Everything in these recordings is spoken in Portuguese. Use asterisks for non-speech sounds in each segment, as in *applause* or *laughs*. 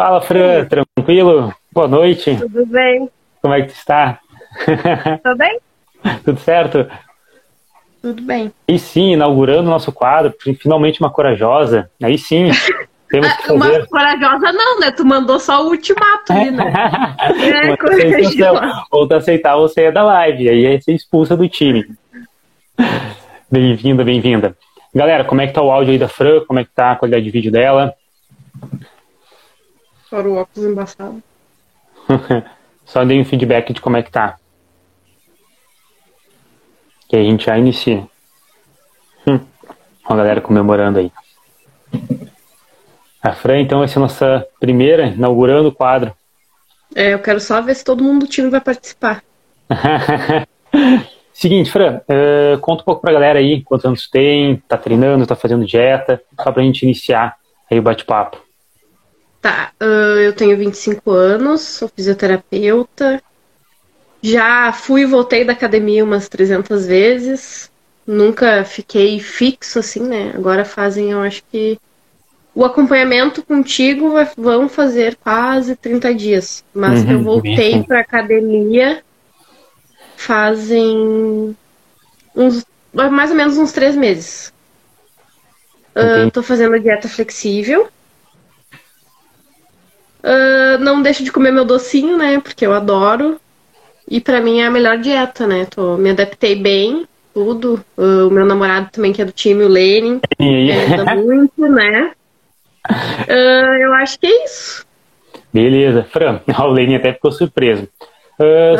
Fala, Fran, tranquilo? Boa noite. Tudo bem? Como é que tu está? *laughs* Tudo bem? Tudo certo? Tudo bem. E sim, inaugurando o nosso quadro, finalmente uma corajosa. Aí sim, *laughs* temos que Uma fazer. corajosa não, né? Tu mandou só o ultimato ali, né? *laughs* É, Uma corajosa. Ou tu aceitar ou sair da live. Aí é ser expulsa do time. Bem-vinda, bem-vinda. Galera, como é que tá o áudio aí da Fran? Como é que tá a qualidade de vídeo dela? Fora o óculos embaçado. *laughs* Só dei um feedback de como é que tá. Que aí a gente já inicia. Hum. Ó, a galera comemorando aí. A Fran, então, vai ser a nossa primeira, inaugurando o quadro. É, eu quero só ver se todo mundo do time vai participar. *laughs* Seguinte, Fran, eh, conta um pouco pra galera aí quantos anos tem, tá treinando, tá fazendo dieta, só pra gente iniciar aí o bate-papo. Tá, ah, eu tenho 25 anos, sou fisioterapeuta. Já fui e voltei da academia umas 300 vezes. Nunca fiquei fixo assim, né? Agora fazem, eu acho que. O acompanhamento contigo vai- vão fazer quase 30 dias. Mas Uhum, eu voltei bem. pra academia fazem uns, mais ou menos uns três meses. Ah, Entendi. tô fazendo dieta flexível. Ah, não deixo de comer meu docinho, né? Porque eu adoro. E pra mim é a melhor dieta, né? Tô, me adaptei bem, tudo. Ah, o meu namorado também, que é do time, o Lenin, me ajuda *laughs* muito, né? Ah, eu acho que é isso. Beleza, Fran, *laughs* a Lene até ficou surpreso.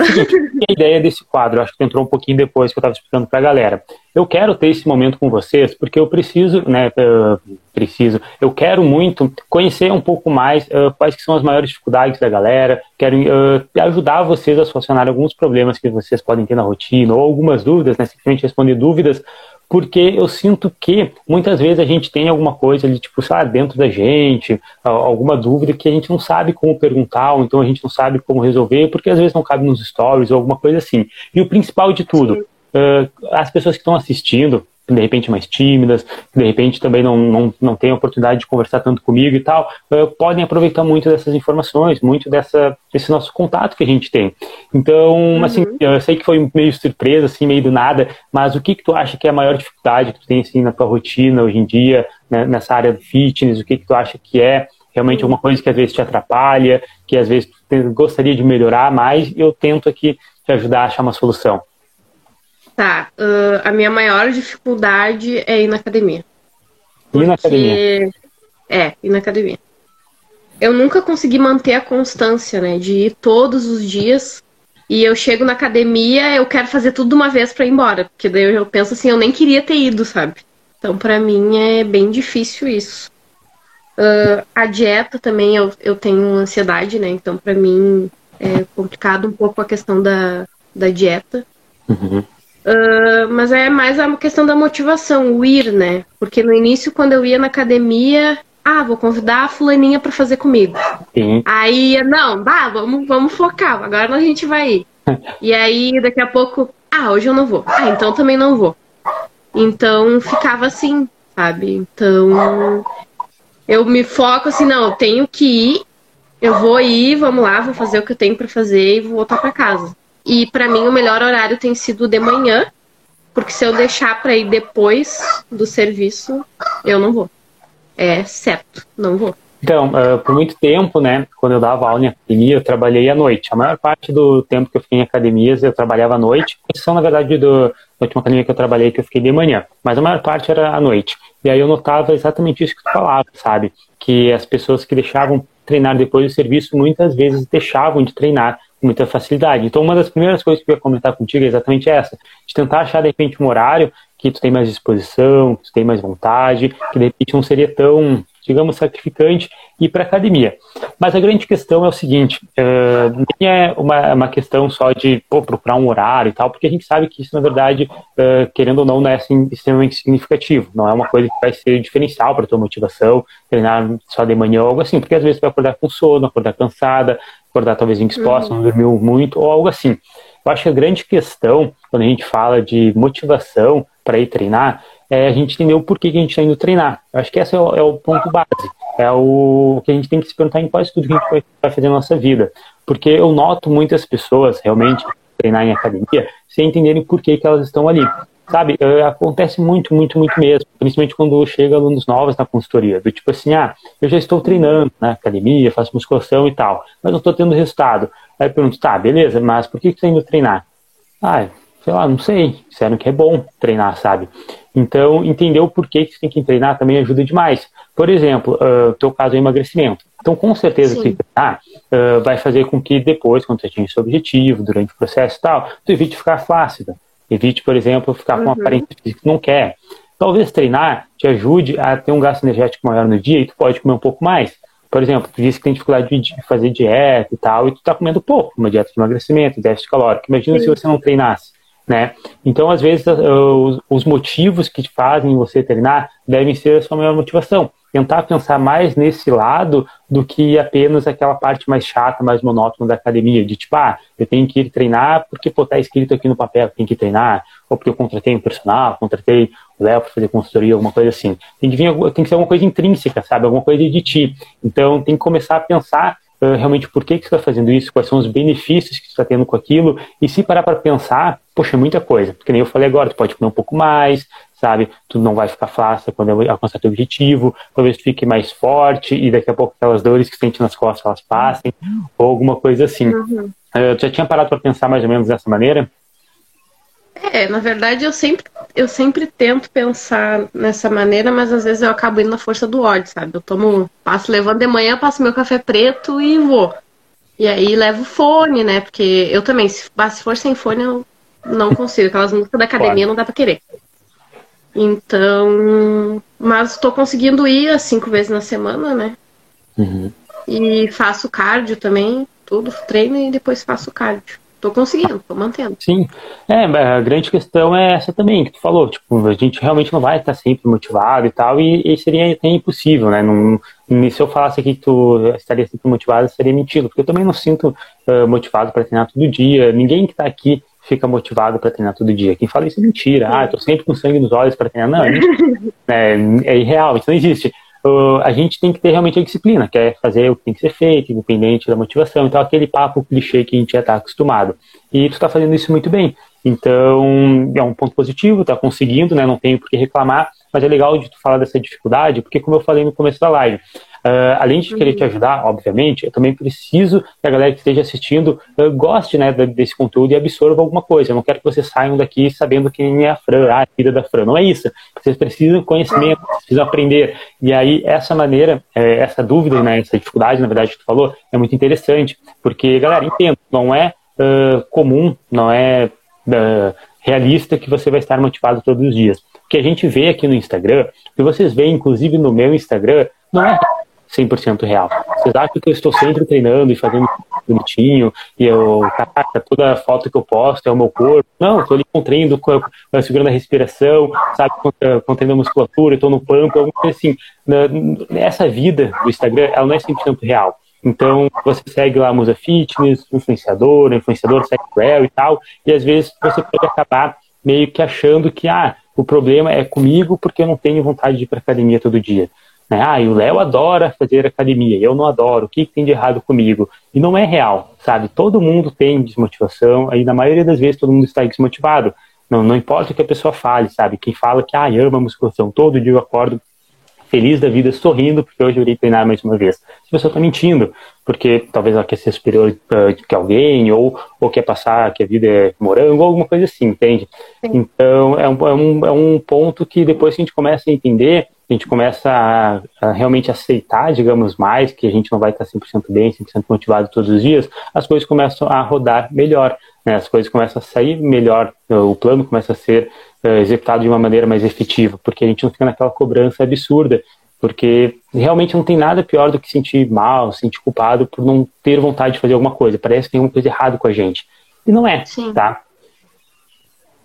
Seguinte, a ideia desse quadro, acho que entrou um pouquinho depois que eu estava explicando para a galera. Eu quero ter esse momento com vocês porque eu preciso, né, ah, preciso, eu quero muito conhecer um pouco mais ah, quais que são as maiores dificuldades da galera, quero ah, ajudar vocês a solucionar alguns problemas que vocês podem ter na rotina ou algumas dúvidas, né, simplesmente responder dúvidas porque eu sinto que muitas vezes a gente tem alguma coisa ali, tipo, sei lá, dentro da gente, alguma dúvida que a gente não sabe como perguntar, ou então a gente não sabe como resolver, porque às vezes não cabe nos stories ou alguma coisa assim. E o principal de tudo, ah, as pessoas que estão assistindo, de repente mais tímidas, que de repente também não, não, não têm a oportunidade de conversar tanto comigo e tal, ah, podem aproveitar muito dessas informações, muito dessa, desse nosso contato que a gente tem. Então, assim, eu sei que foi meio surpresa, assim, meio do nada, mas o que que tu acha que é a maior dificuldade que tu tem, assim, na tua rotina hoje em dia, né, nessa área do fitness, o que que tu acha que é realmente alguma coisa que às vezes te atrapalha, que às vezes tu gostaria de melhorar mais, e eu tento aqui te ajudar a achar uma solução. Tá, ah, a minha maior dificuldade é ir na academia. E na academia? É, ir na academia. Eu nunca consegui manter a constância, né? De ir todos os dias. E eu chego na academia, eu quero fazer tudo de uma vez pra ir embora. Porque daí eu penso assim, eu nem queria ter ido, sabe? Então, pra mim, é bem difícil isso. Ah, a dieta também, eu, eu tenho ansiedade, né? Então, pra mim, é complicado um pouco a questão da, da dieta. Uhum. Ah, mas é mais a questão da motivação, o ir, né? Porque no início, quando eu ia na academia, ah, vou convidar a fulaninha pra fazer comigo. Sim. Aí, não, bah, vamos, vamos focar, agora a gente vai ir. *laughs* E aí, daqui a pouco, ah, hoje eu não vou. Ah, então também não vou. Então, ficava assim, sabe? Então, eu me foco assim, não, eu tenho que ir, eu vou ir, vamos lá, vou fazer o que eu tenho pra fazer e vou voltar pra casa. E pra mim o melhor horário tem sido de manhã, porque se eu deixar pra ir depois do serviço, eu não vou. É certo, não vou. Então, ah, por muito tempo, né, quando eu dava aula em academia, eu trabalhei à noite. A maior parte do tempo que eu fiquei em academias, eu trabalhava à noite, exceção, na verdade, do, da última academia que eu trabalhei, que eu fiquei de manhã. Mas a maior parte era à noite. E aí eu notava exatamente isso que tu falava, sabe? Que as pessoas que deixavam treinar depois do serviço, muitas vezes deixavam de treinar muita facilidade. Então, uma das primeiras coisas que eu ia comentar contigo é exatamente essa, de tentar achar, de repente, um horário que tu tem mais disposição, que tu tem mais vontade, que de repente não seria tão, digamos, sacrificante ir para academia. Mas a grande questão é o seguinte, uh, nem é uma, uma questão só de pô, procurar um horário e tal, porque a gente sabe que isso, na verdade, uh, querendo ou não, não é assim, extremamente significativo. Não é uma coisa que vai ser diferencial para tua motivação, treinar só de manhã ou algo assim, porque às vezes tu vai acordar com sono, acordar cansada, acordar talvez indisposta, não dormiu muito ou algo assim. Eu acho que a grande questão, quando a gente fala de motivação para ir treinar, é a gente entender o porquê que a gente está indo treinar. Eu acho que esse é o, é o, ponto base. É o que a gente tem que se perguntar em quase tudo que a gente vai fazer na nossa vida. Porque eu noto muitas pessoas realmente treinar em academia sem entenderem por que, que elas estão ali. Sabe, acontece muito, muito, muito mesmo, principalmente quando chega alunos novos na consultoria, do tipo assim, ah, eu já estou treinando na academia, faço musculação e tal, mas não estou tendo resultado. Aí eu pergunto, tá, beleza, mas por que, você está indo treinar? Ah, sei lá, não sei, disseram que é bom treinar, sabe? Então, entender o porquê que você tem que treinar também ajuda demais. Por exemplo, uh, teu caso é emagrecimento. Então, com certeza, Sim. que treinar uh, vai fazer com que depois, quando você atingir seu objetivo, durante o processo e tal, tu evite ficar flácida. Evite, por exemplo, ficar com uma uhum. aparência física que não quer. Talvez treinar te ajude a ter um gasto energético maior no dia e tu pode comer um pouco mais. Por exemplo, tu disse que tem dificuldade de fazer dieta e tal, e tu tá comendo pouco, uma dieta de emagrecimento, déficit calórico. Imagina Sim. se você não treinasse, né? Então, às vezes, uh, os motivos que te fazem você treinar devem ser a sua maior motivação tentar pensar mais nesse lado do que apenas aquela parte mais chata, mais monótona da academia, de tipo, ah, eu tenho que ir treinar porque pô, tá escrito aqui no papel tem que treinar, ou porque eu contratei um personal, contratei o Léo para fazer consultoria, alguma coisa assim. Tem que, vir, tem que ser alguma coisa intrínseca, sabe? Alguma coisa de ti. Então tem que começar a pensar uh, realmente por que, que você está fazendo isso, quais são os benefícios que você está tendo com aquilo, e se parar para pensar, poxa, é muita coisa. Porque nem eu falei agora, tu pode comer um pouco mais, sabe? Tu não vai ficar flácil quando alcançar teu objetivo, talvez tu fique mais forte e daqui a pouco aquelas dores que sente nas costas elas passem, ou alguma coisa assim. Uhum. Uh, tu já tinha parado para pensar mais ou menos dessa maneira? É, na verdade eu sempre, eu sempre tento pensar nessa maneira, mas às vezes eu acabo indo na força do ódio, sabe? Eu tomo, passo levando de manhã, passo meu café preto e vou. E aí levo fone, né? Porque eu também, se, se for sem fone, eu não consigo. Aquelas músicas da academia claro. não dá pra querer. Então, mas estou conseguindo ir as cinco vezes na semana, né? Uhum. E faço cardio também, tudo, treino e depois faço cardio. Tô conseguindo, tô mantendo. Sim. É, a grande questão é essa também, que tu falou. Tipo, a gente realmente não vai estar sempre motivado e tal, e, e seria até impossível, né? Não, se eu falasse aqui que tu estaria sempre motivado, seria mentira, porque eu também não sinto uh, motivado para treinar todo dia. Ninguém que está aqui fica motivado para treinar todo dia. Quem fala isso é mentira. Ah, eu tô sempre com sangue nos olhos para treinar. Não, é, *laughs* é, é, irreal, isso não existe. Uh, a gente tem que ter realmente a disciplina, que é fazer o que tem que ser feito, independente da motivação. Então, aquele papo clichê que a gente já está acostumado. E tu está fazendo isso muito bem. Então, é um ponto positivo, está conseguindo, né? Não tenho por que reclamar, mas é legal de tu falar dessa dificuldade, porque como eu falei no começo da live, Uh, além de querer te uhum. ajudar, obviamente, eu também preciso que a galera que esteja assistindo uh, goste né, desse conteúdo e absorva alguma coisa. Eu não quero que vocês saiam daqui sabendo quem é a Fran, ah, a vida da Fran. Não é isso. Vocês precisam conhecimento, precisam aprender. E aí, essa maneira, é, essa dúvida, né, essa dificuldade, na verdade, que tu falou, é muito interessante. Porque, galera, entendo, não é uh, comum, não é realista que você vai estar motivado todos os dias. O que a gente vê aqui no Instagram, o que vocês veem, inclusive no meu Instagram, não é 100% real. Vocês acham que eu estou sempre treinando e fazendo bonitinho, e eu, caraca, toda foto que eu posto é o meu corpo. Não, estou ali com treino, segurando a respiração, sabe, contendo a musculatura, estou no pump, alguma coisa assim. Essa vida do Instagram, ela não é 100% real. Então, você segue lá a Musa Fitness, influenciador, influenciador segue well e tal, e às vezes você pode acabar meio que achando que, ah, o problema é comigo porque eu não tenho vontade de ir para academia todo dia. Né? Ah, e o Léo adora fazer academia, eu não adoro, o que, tem de errado comigo? E não é real, sabe? Todo mundo tem desmotivação, aí na maioria das vezes todo mundo está desmotivado. Não, não importa o que a pessoa fale, sabe? Quem fala que ah, ama musculação, todo dia eu acordo feliz da vida, sorrindo, porque hoje eu irei treinar mais uma vez. Se a pessoa está mentindo, porque talvez ela quer ser superior uh, que alguém, ou, ou quer passar que a vida é morango, ou alguma coisa assim, entende? Sim. Então, é um, é, um, é um ponto que depois que a gente começa a entender, a gente começa a, a, realmente aceitar, digamos, mais, que a gente não vai estar 100% bem, 100% motivado todos os dias, as coisas começam a rodar melhor, né? as coisas começam a sair melhor, o plano começa a ser uh, executado de uma maneira mais efetiva, porque a gente não fica naquela cobrança absurda, porque realmente não tem nada pior do que sentir mal, sentir culpado por não ter vontade de fazer alguma coisa, parece que tem alguma coisa errada com a gente, e não é, Sim. tá?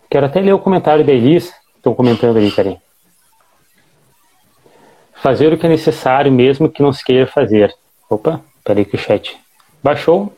Quero até ler o comentário da Elis, estão comentando ali, Karim. Fazer o que é necessário, mesmo que não se queira fazer. Opa, peraí que o chat baixou.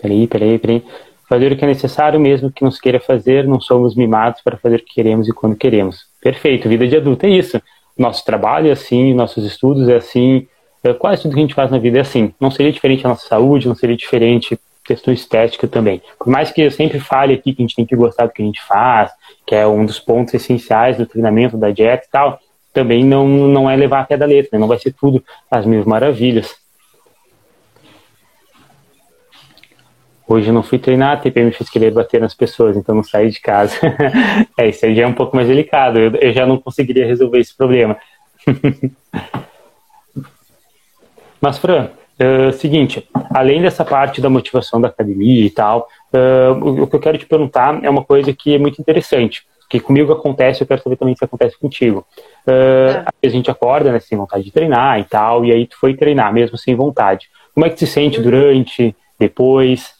Peraí, peraí, peraí. Fazer o que é necessário mesmo que nos queira fazer, não somos mimados para fazer o que queremos e quando queremos. Perfeito, vida de adulto é isso. Nosso trabalho é assim, nossos estudos é assim, é, quase tudo que a gente faz na vida é assim. Não seria diferente a nossa saúde, não seria diferente questão estética também. Por mais que eu sempre fale aqui que a gente tem que gostar do que a gente faz, que é um dos pontos essenciais do treinamento, da dieta e tal, também não, não é levar a da letra, né? não vai ser tudo as mil maravilhas. Hoje eu não fui treinar, a TPM me fez querer bater nas pessoas, então não saí de casa. *laughs* é, isso aí já é um pouco mais delicado, eu, eu já não conseguiria resolver esse problema. *laughs* Mas, Fran, é, seguinte, além dessa parte da motivação da academia e tal, uh, o, que eu quero te perguntar é uma coisa que é muito interessante, que comigo acontece, eu quero saber também se acontece contigo. Uh, é. A gente acorda, né, sem vontade de treinar e tal, e aí tu foi treinar, mesmo sem vontade. Como é que tu se sente durante, depois?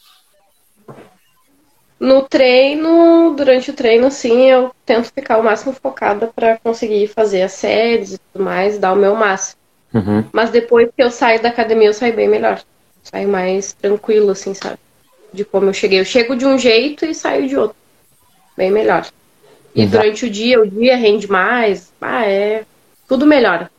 No treino, durante o treino, assim, eu tento ficar o máximo focada para conseguir fazer as séries e tudo mais, dar o meu máximo. Uhum. Mas depois que eu saio da academia, eu saio bem melhor. Saio mais tranquilo, assim, sabe? De como eu cheguei. Eu chego de um jeito e saio de outro. Bem melhor. E Exato. durante o dia, o dia rende mais. Ah, é. Tudo melhora.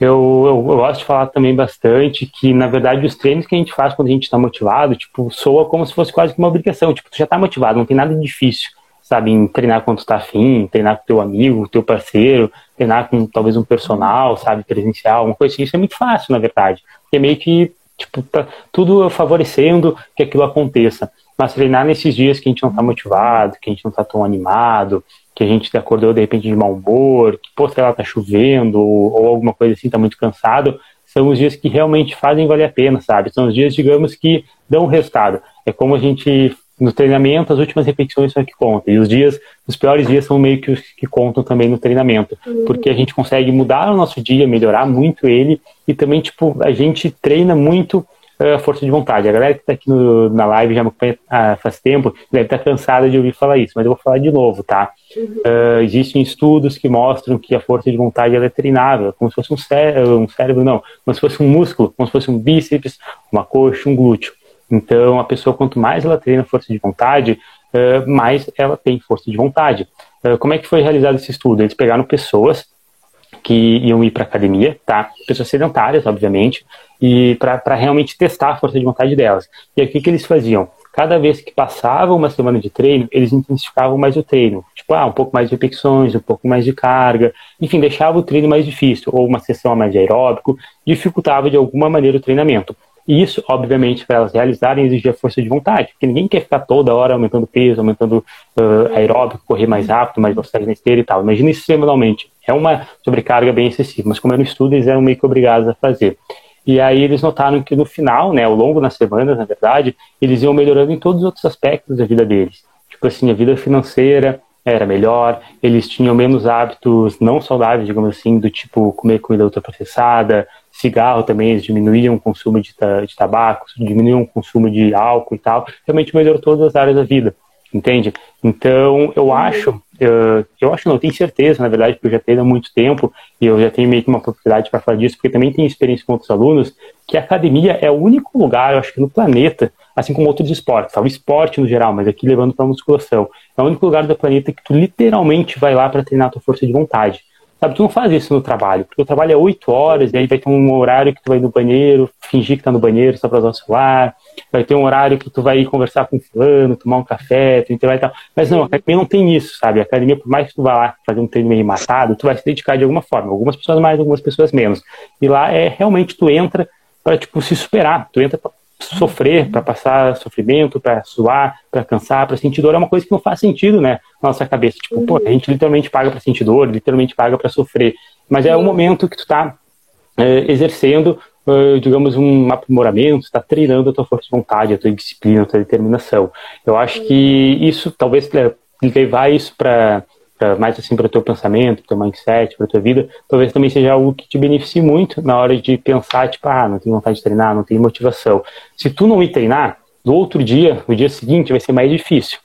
Eu, eu, eu, gosto de falar também bastante que, na verdade, os treinos que a gente faz quando a gente está motivado, tipo, soa como se fosse quase que uma obrigação. Tipo, tu já está motivado, não tem nada difícil, sabe? Em treinar quando tu tá afim, treinar com teu amigo, teu parceiro, treinar com talvez um personal, sabe? Presencial, uma coisa assim. Isso é muito fácil, na verdade. Porque é meio que, tipo, tá tudo favorecendo que aquilo aconteça. Mas treinar nesses dias que a gente não tá motivado, que a gente não tá tão animado, que a gente acordou de repente de mau humor, que, pô, sei lá, tá chovendo, ou, ou alguma coisa assim, tá muito cansado, são os dias que realmente fazem valer a pena, sabe? São os dias, digamos, que dão resultado. É como a gente, no treinamento, as últimas repetições são que contam. E os dias, os piores dias são meio que os que contam também no treinamento. Uhum. Porque a gente consegue mudar o nosso dia, melhorar muito ele, e também, tipo, a gente treina muito uh, força de vontade. A galera que está aqui no, na live já me acompanha uh, faz tempo, deve estar tá cansada de ouvir falar isso, mas eu vou falar de novo, tá? Uh, existem estudos que mostram que a força de vontade é treinável, como se fosse um, cé um cérebro, não, como se fosse um músculo, como se fosse um bíceps, uma coxa, um glúteo. Então, a pessoa, quanto mais ela treina força de vontade, uh, mais ela tem força de vontade. Uh, como é que foi realizado esse estudo? Eles pegaram pessoas que iam ir para academia, tá? Pessoas sedentárias, obviamente, e para realmente testar a força de vontade delas. E o que, eles faziam? Cada vez que passava uma semana de treino, eles intensificavam mais o treino. Tipo, ah, um pouco mais de repetições, um pouco mais de carga, enfim, deixava o treino mais difícil, ou uma sessão mais de aeróbico, dificultava de alguma maneira o treinamento. E isso, obviamente, para elas realizarem, exigia força de vontade, porque ninguém quer ficar toda hora aumentando peso, aumentando uh, aeróbico, correr mais rápido, mais velocidade na esteira e tal. Imagina isso semanalmente. É uma sobrecarga bem excessiva, mas como era um estudo, eles eram meio que obrigados a fazer. E aí eles notaram que no final, né, ao longo das semanas, na verdade, eles iam melhorando em todos os outros aspectos da vida deles. Tipo assim, a vida financeira era melhor, eles tinham menos hábitos não saudáveis, digamos assim, do tipo comer comida ultraprocessada, cigarro também, eles diminuíam o consumo de, de tabaco, diminuíam o consumo de álcool e tal, realmente melhorou todas as áreas da vida, entende? Então, eu acho eu, eu acho, não, tenho certeza, na verdade, porque eu já treino há muito tempo e eu já tenho meio que uma propriedade para falar disso, porque também tenho experiência com outros alunos, que a academia é o único lugar, eu acho que no planeta, assim como outros esportes, tá? o esporte no geral, mas aqui levando para a musculação, é o único lugar do planeta que tu literalmente vai lá para treinar a tua força de vontade. Sabe, tu não faz isso no trabalho, porque o trabalho é oito horas, e aí vai ter um horário que tu vai no banheiro, fingir que tá no banheiro só para usar o celular, vai ter um horário que tu vai conversar com fulano, tomar um café, tu vai tal. Mas não, a academia não tem isso, sabe? A academia, por mais que tu vá lá fazer um treino meio matado, tu vai se dedicar de alguma forma. Algumas pessoas mais, algumas pessoas menos. E lá é realmente tu entra para tipo se superar, tu entra para sofrer, para passar sofrimento, para suar, para cansar, para sentir dor é uma coisa que não faz sentido, né, na nossa cabeça. Tipo, pô, a gente literalmente paga para sentir dor, literalmente paga para sofrer. Mas é o momento que tu tá é, exercendo, é, digamos, um aprimoramento, está treinando a tua força de vontade, a tua disciplina, a tua determinação. Eu acho que isso, talvez levar isso para mais assim para o teu pensamento, para o teu mindset, para a tua vida, talvez também seja algo que te beneficie muito na hora de pensar, tipo, ah, não tenho vontade de treinar, não tenho motivação. Se tu não ir treinar, no outro dia, no dia seguinte, vai ser mais difícil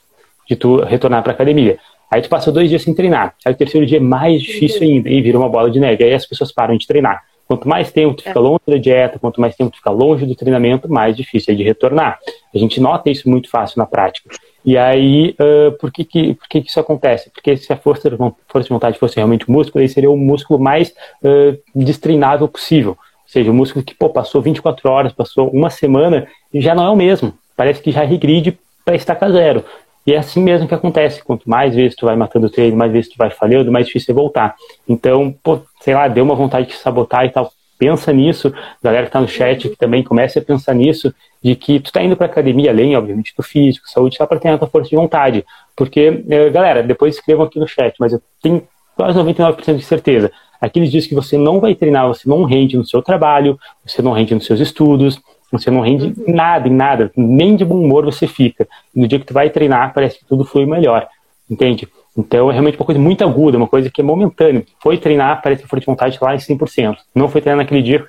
de tu retornar para a academia. Aí tu passa dois dias sem treinar. Aí o terceiro dia é mais difícil ainda e vira uma bola de neve. Aí as pessoas param de treinar. Quanto mais tempo tu fica é. longe da dieta, quanto mais tempo tu fica longe do treinamento, mais difícil é de retornar. A gente nota isso muito fácil na prática. E aí, uh, por, que, que, por que, que isso acontece? Porque se a força, força de vontade fosse realmente o músculo, ele seria o músculo mais uh, destreinável possível. Ou seja, o músculo que pô, passou 24 horas, passou uma semana, e já não é o mesmo. Parece que já regride para estaca zero. E é assim mesmo que acontece. Quanto mais vezes tu vai matando o treino, mais vezes tu vai falhando, mais difícil é voltar. Então, pô, sei lá, deu uma vontade de sabotar e tal. Pensa nisso, galera que tá no chat que também comece a pensar nisso, de que tu tá indo pra academia, além, obviamente, do físico, saúde, só para ter a tua força de vontade. Porque, eh, galera, depois escrevam aqui no chat, mas eu tenho quase 99% de certeza. Aqueles dias que você não vai treinar, você não rende no seu trabalho, você não rende nos seus estudos, você não rende em nada, em nada, nem de bom humor você fica. No dia que tu vai treinar, parece que tudo flui melhor, entende? Então é realmente uma coisa muito aguda, uma coisa que é momentânea. Foi treinar, parece que foi de vontade lá em 100%. Não foi treinar naquele dia,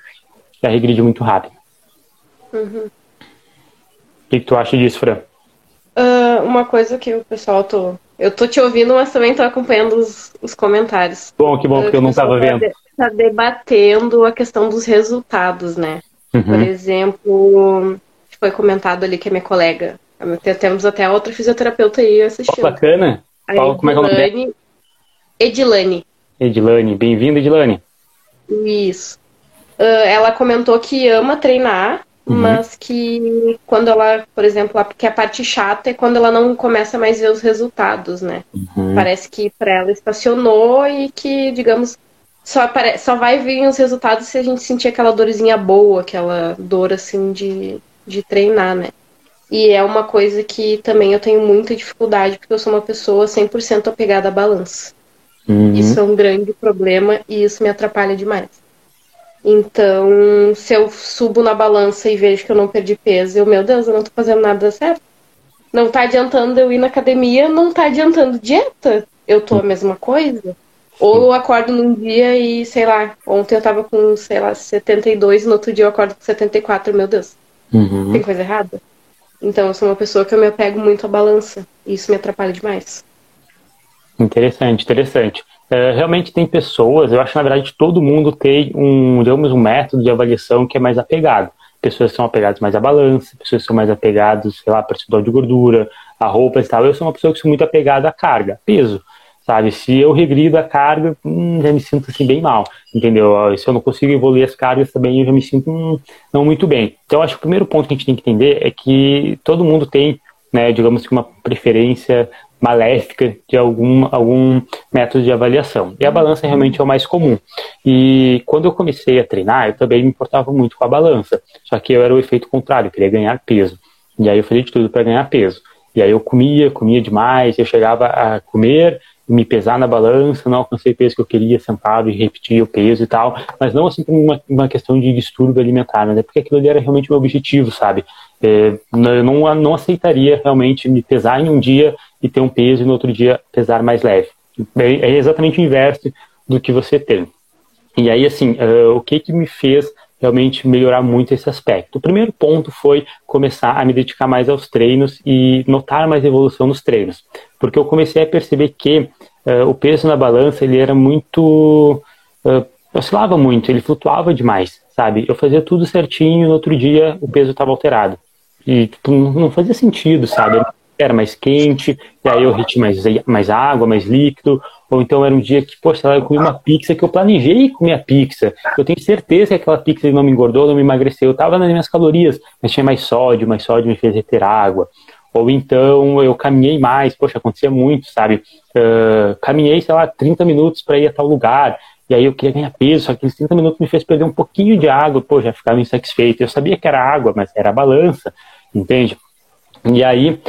já regrediu muito rápido. Uhum. O que, que, tu acha disso, Fran? Uh, uma coisa que o pessoal tô. Eu tô te ouvindo, mas também tô acompanhando os, os comentários. Bom, que bom, porque eu não tava vendo. Tá, de, tá debatendo a questão dos resultados, né? Uhum. Por exemplo, foi comentado ali que a minha colega. Temos até outra fisioterapeuta aí assistindo. Oh, bacana. Qual, como é que é o nome Edilane. Edilane, bem-vinda, Edilane. Isso. Uh, ela comentou que ama treinar, uhum. mas que quando ela, por exemplo, a, que a parte chata é quando ela não começa mais a ver os resultados, né? Uhum. Parece que para ela estacionou e que, digamos, só, apare... só vai vir os resultados se a gente sentir aquela dorzinha boa, aquela dor assim de, de treinar, né? E é uma coisa que também eu tenho muita dificuldade, porque eu sou uma pessoa 100% apegada à balança. Uhum. Isso é um grande problema e isso me atrapalha demais. Então, se eu subo na balança e vejo que eu não perdi peso, eu, meu Deus, eu não tô fazendo nada certo. Não tá adiantando eu ir na academia, não tá adiantando dieta. Eu tô a mesma coisa. Ou eu acordo num dia e, sei lá, ontem eu tava com, sei lá, 72, no outro dia eu acordo com 74, meu Deus. Uhum. Tem coisa errada? Então eu sou uma pessoa que eu me apego muito à balança. E isso me atrapalha demais. Interessante, interessante. É, realmente tem pessoas, eu acho que na verdade todo mundo tem um, digamos, um método de avaliação que é mais apegado. Pessoas são apegadas mais à balança, pessoas são mais apegadas, sei lá, percentual de gordura, a roupa e tal. Eu sou uma pessoa que sou muito apegada à carga, peso sabe? Se eu regrido a carga, hum, já me sinto assim bem mal, entendeu? Se eu não consigo evoluir as cargas também, eu já me sinto hum, não muito bem. Então, acho que o primeiro ponto que a gente tem que entender é que todo mundo tem, né, digamos que uma preferência maléfica de algum, algum método de avaliação. E a balança realmente é o mais comum. E quando eu comecei a treinar, eu também me importava muito com a balança. Só que eu era o efeito contrário, eu queria ganhar peso. E aí eu fazia de tudo para ganhar peso. E aí eu comia, comia demais, eu chegava a comer, me pesar na balança, não alcancei o peso que eu queria sentado e repetir o peso e tal, mas não assim como uma, uma questão de distúrbio alimentar, mas é porque aquilo ali era realmente meu objetivo, sabe? É, eu não, não aceitaria realmente me pesar em um dia e ter um peso e no outro dia pesar mais leve. É, é exatamente o inverso do que você tem. E aí, assim, uh, o que que me fez realmente melhorar muito esse aspecto. O primeiro ponto foi começar a me dedicar mais aos treinos e notar mais evolução nos treinos, porque eu comecei a perceber que uh, o peso na balança ele era muito uh, oscilava muito, ele flutuava demais, sabe? Eu fazia tudo certinho, no outro dia o peso estava alterado e tipo, não fazia sentido, sabe? Mais quente, e aí eu reti mais, mais água, mais líquido, ou então era um dia que, poxa, eu comi uma pizza que eu planejei comer a pizza. Eu tenho certeza que aquela pizza não me engordou, não me emagreceu. Eu estava nas minhas calorias, mas tinha mais sódio, mais sódio me fez reter água. Ou então eu caminhei mais, poxa, acontecia muito, sabe? Uh, caminhei, sei lá, 30 minutos para ir a tal lugar. E aí eu queria ganhar peso, só que aqueles 30 minutos me fez perder um pouquinho de água, pô, já ficava insatisfeito. Eu sabia que era água, mas era balança, entende? E aí,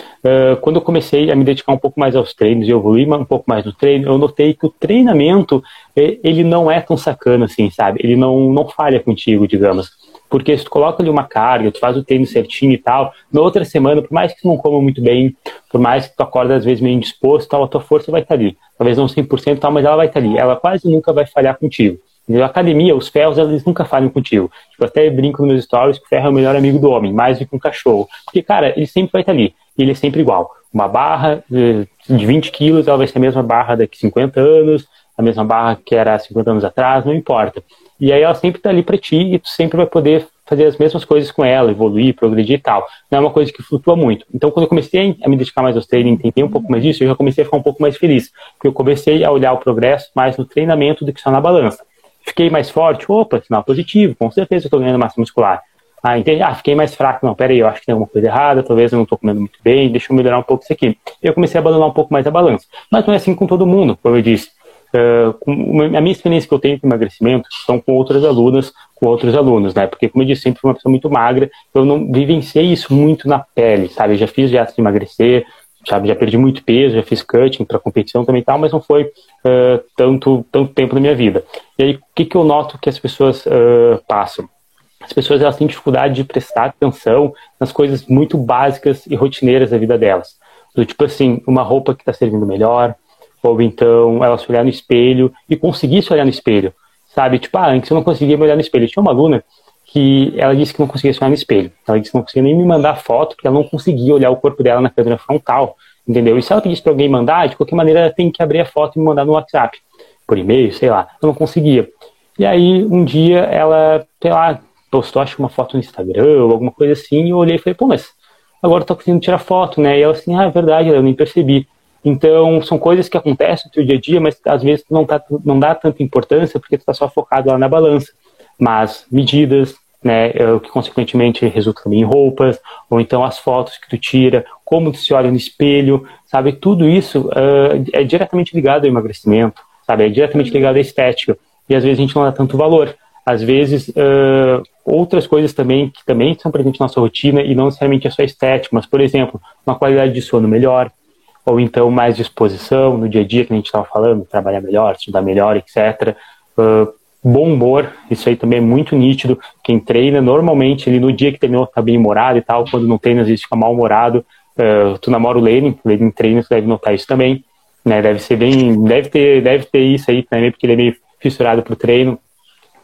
quando eu comecei a me dedicar um pouco mais aos treinos e evoluir um pouco mais no treino, eu notei que o treinamento, ele não é tão sacana assim, sabe? Ele não, não falha contigo, digamos. Porque se tu coloca ali uma carga, tu faz o treino certinho e tal, na outra semana, por mais que tu não coma muito bem, por mais que tu acorda às vezes meio indisposto, tal, a tua força vai estar ali. Talvez não 100%, tal, mas ela vai estar ali. Ela quase nunca vai falhar contigo. Na academia, os ferros, eles nunca falham contigo. Tipo, até brinco nos meus stories que o ferro é o melhor amigo do homem, mais do que um cachorro. Porque, cara, ele sempre vai estar ali. E ele é sempre igual. Uma barra eh, de 20 quilos, ela vai ser a mesma barra daqui 50 anos, a mesma barra que era 50 anos atrás, não importa. E aí ela sempre está ali para ti e tu sempre vai poder fazer as mesmas coisas com ela, evoluir, progredir e tal. Não é uma coisa que flutua muito. Então, quando eu comecei a me dedicar mais aos treinos, entender um pouco mais disso, eu já comecei a ficar um pouco mais feliz, porque eu comecei a olhar o progresso mais no treinamento do que só na balança. Fiquei mais forte, opa, sinal positivo, com certeza eu estou ganhando massa muscular. Ah, entendi. Ah, fiquei mais fraco. Não, peraí, eu acho que tem alguma coisa errada, talvez eu não estou comendo muito bem, deixa eu melhorar um pouco isso aqui. Eu comecei a abandonar um pouco mais a balança. Mas não é assim com todo mundo, como eu disse. Uh, a minha experiência que eu tenho com emagrecimento são com outras alunas, com outros alunos, né? Porque, como eu disse, sempre fui uma pessoa muito magra, eu não vivenciei isso muito na pele, sabe? Eu já fiz dieta de emagrecer, sabe? Já perdi muito peso, já fiz cutting para competição também e tal, mas não foi uh, tanto, tanto tempo na minha vida. E aí, o que, que eu noto que as pessoas uh, passam? As pessoas elas têm dificuldade de prestar atenção nas coisas muito básicas e rotineiras da vida delas. Do tipo assim, uma roupa que está servindo melhor, ou então ela se olhar no espelho e conseguir se olhar no espelho, sabe? Tipo, ah, antes eu não conseguia me olhar no espelho. Tinha uma aluna que ela disse que não conseguia se olhar no espelho. Ela disse que não conseguia nem me mandar foto, porque ela não conseguia olhar o corpo dela na câmera frontal, entendeu? E se ela pedisse para alguém mandar, de qualquer maneira ela tem que abrir a foto e me mandar no WhatsApp, por e-mail, sei lá. Eu não conseguia. E aí, um dia, ela, sei lá, postou, acho que uma foto no Instagram ou alguma coisa assim, e eu olhei e falei, pô, mas agora eu tô conseguindo tirar foto, né? E ela assim, ah, é verdade, eu nem percebi. Então, são coisas que acontecem no seu dia a dia, mas às vezes não, tá, não dá tanta importância porque tu está só focado lá na balança. Mas medidas, né, é o que consequentemente resulta também em roupas, ou então as fotos que tu tira, como tu se olha no espelho, sabe? Tudo isso uh, é diretamente ligado ao emagrecimento, sabe? É diretamente ligado à estética. E às vezes a gente não dá tanto valor. Às vezes, uh, outras coisas também que também são presentes na nossa rotina e não necessariamente é só estética, mas, por exemplo, uma qualidade de sono melhor, ou então mais disposição no dia a dia que a gente estava falando, trabalhar melhor, estudar melhor, etc. Uh, bom humor, isso aí também é muito nítido. Quem treina, normalmente, ele no dia que treinou tá bem humorado e tal, quando não treina, às vezes fica mal-humorado. Uh, tu namora o Lenin, o Lenin treina, tu deve notar isso também. Né? Deve ser bem, deve ter, deve ter isso aí também, porque ele é meio fissurado pro treino,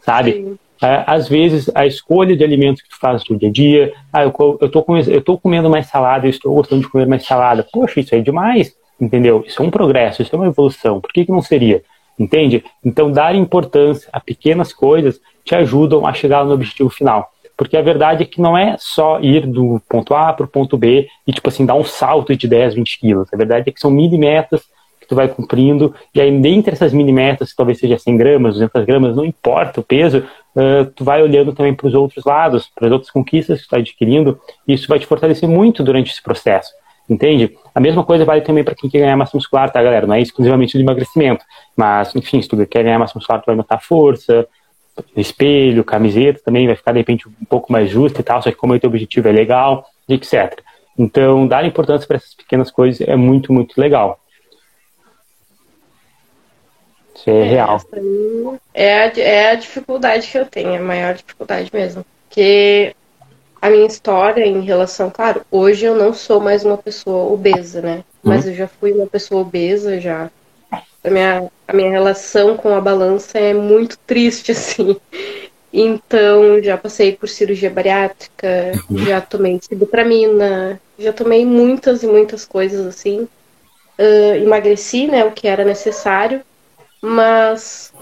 sabe? Sim. É, às vezes, a escolha de alimentos que tu faz no dia a dia, ah, eu, eu, tô comendo, eu tô comendo mais salada, eu estou gostando de comer mais salada. Poxa, isso é demais, entendeu? Isso é um progresso, isso é uma evolução. Por que, que não seria? Entende? Então, dar importância a pequenas coisas te ajudam a chegar no objetivo final. Porque a verdade é que não é só ir do ponto A para o ponto B e, tipo assim, dar um salto de 10, 20 quilos. A verdade é que são mini metas que tu vai cumprindo, e aí dentre essas mini metas, talvez seja 100 gramas, 200 gramas, não importa o peso, uh, tu vai olhando também para os outros lados, para as outras conquistas que tu está adquirindo, e isso vai te fortalecer muito durante esse processo, entende? A mesma coisa vale também para quem quer ganhar massa muscular, tá, galera? Não é exclusivamente de emagrecimento, mas, enfim, se tu quer ganhar massa muscular, tu vai notar força, espelho, camiseta também vai ficar, de repente, um pouco mais justo e tal, só que como o teu objetivo é legal, etc. Então, dar importância para essas pequenas coisas é muito, muito legal. Isso é, é real. É a, é a dificuldade que eu tenho, é a maior dificuldade mesmo. Porque a minha história em relação, claro, hoje eu não sou mais uma pessoa obesa, né? Mas uhum. eu já fui uma pessoa obesa já. A minha, a minha relação com a balança é muito triste, *laughs* assim. Então, já passei por cirurgia bariátrica, uhum. já tomei sibutramina, já tomei muitas e muitas coisas assim. Uh, emagreci, né, o que era necessário mas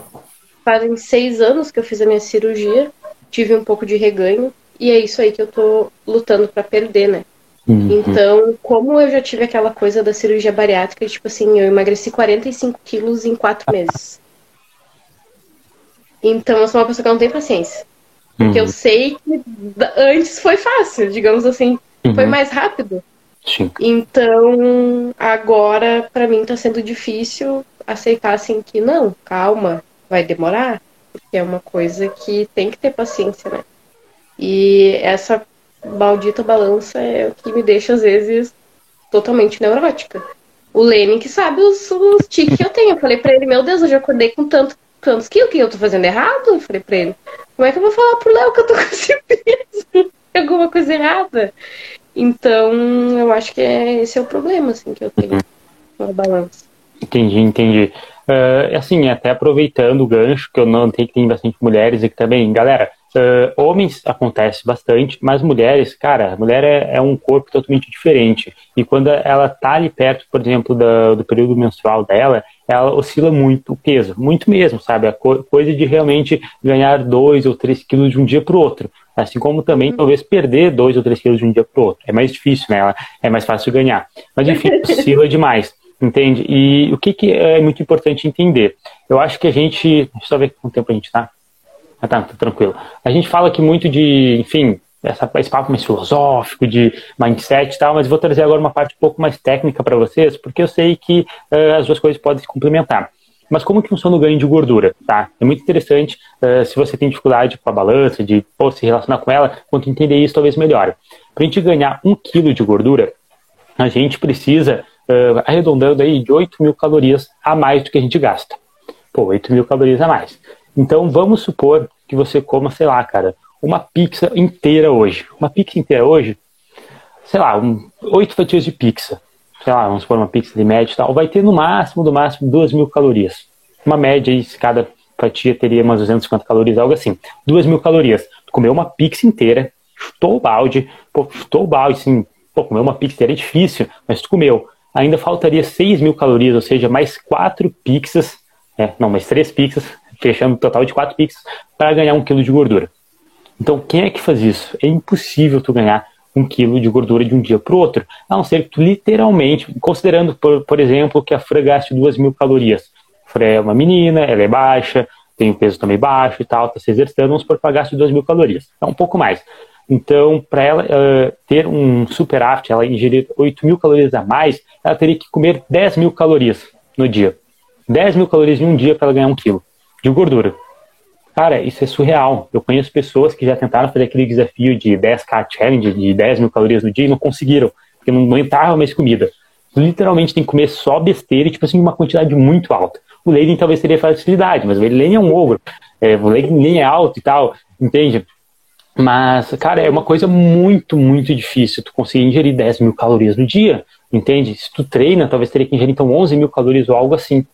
fazem seis anos que eu fiz a minha cirurgia, tive um pouco de reganho, e é isso aí que eu tô lutando para perder, né? Uhum. Então, como eu já tive aquela coisa da cirurgia bariátrica, tipo assim, eu emagreci 45 quilos em quatro meses. Então, eu sou uma pessoa que não tem paciência. Porque uhum. eu sei que antes foi fácil, digamos assim, uhum. foi mais rápido. Sim. Então, agora, para mim, tá sendo difícil aceitar assim que não, calma, vai demorar, porque é uma coisa que tem que ter paciência, né? E essa maldita balança é o que me deixa, às vezes, totalmente neurótica. O Lenin que sabe os, os tiques que eu tenho. Eu falei pra ele, meu Deus, eu já acordei com tanto, tantos quilos, que eu tô fazendo errado? Eu falei pra ele, como é que eu vou falar pro Léo que eu tô *laughs* com esse peso? Alguma coisa errada? Então, eu acho que é, esse é o problema, assim, que eu tenho com a balança. Entendi, entendi. Uh, assim, até aproveitando o gancho, que eu não tenho que tem bastante mulheres aqui também, galera, Uh, homens acontece bastante, mas mulheres, cara, mulher é, é, um corpo totalmente diferente. E quando ela tá ali perto, por exemplo, do, do período menstrual dela, ela oscila muito o peso, muito mesmo, sabe? A co coisa de realmente ganhar dois ou três quilos de um dia para o outro. Assim como também, uhum. talvez, perder dois ou três quilos de um dia para o outro. É mais difícil, né? Ela é mais fácil ganhar. Mas, enfim, *laughs* oscila demais. Entende? E o que, que é muito importante entender? Eu acho que a gente. Deixa eu só ver quanto tempo a gente tá. Ah, tá, tá tranquilo. A gente fala aqui muito de, enfim, essa, esse papo mais filosófico, de mindset e tal, mas vou trazer agora uma parte um pouco mais técnica para vocês, porque eu sei que uh, as duas coisas podem se complementar. Mas como que funciona o ganho de gordura, tá? É muito interessante uh, se você tem dificuldade com a balança, de pô, se relacionar com ela, quanto entender isso talvez melhore. Para a gente ganhar um quilo de gordura, a gente precisa, uh, arredondando aí, de 8 mil calorias a mais do que a gente gasta. Pô, 8 mil calorias a mais. Então vamos supor que você coma, sei lá, cara, uma pizza inteira hoje. Uma pizza inteira hoje, sei lá, um, oito fatias de pizza. Sei lá, vamos supor uma pizza de média e tal. Vai ter no máximo, do máximo, duas mil calorias. Uma média aí, cada fatia teria umas 250 calorias, algo assim. Duas mil calorias. Comeu uma pizza inteira, chutou o balde, pô, chutou o balde, assim, pô, comer uma pizza inteira é difícil, mas tu comeu. Ainda faltaria 6 mil calorias, ou seja, mais quatro pizzas, é, não, mais três pizzas, fechando um total de 4 pizzas, para ganhar um quilo de gordura. Então, quem é que faz isso? É impossível tu ganhar um quilo de gordura de um dia para o outro, a não ser que tu literalmente, considerando, por, por exemplo, que a Fran gaste 2 mil calorias. A Fran é uma menina, ela é baixa, tem o um peso também baixo e tal, está se exercitando, vamos supor que gaste 2 mil calorias. É um pouco mais. Então, para ela uh, ter um superávit, ela ingerir 8 mil calorias a mais, ela teria que comer 10 mil calorias no dia. 10 mil calorias em um dia para ela ganhar um quilo de gordura. Cara, isso é surreal. Eu conheço pessoas que já tentaram fazer aquele desafio de 10K Challenge, de 10 mil calorias no dia, e não conseguiram, porque não entrava mais comida. Literalmente tem que comer só besteira e, tipo assim, uma quantidade muito alta. O Leiden talvez teria facilidade, mas o Leiden é um ogro. É, o Leiden nem é alto e tal, entende? Mas, cara, é uma coisa muito, muito difícil tu conseguir ingerir 10 mil calorias no dia, entende? Se tu treina, talvez teria que ingerir então 11 mil calorias ou algo assim,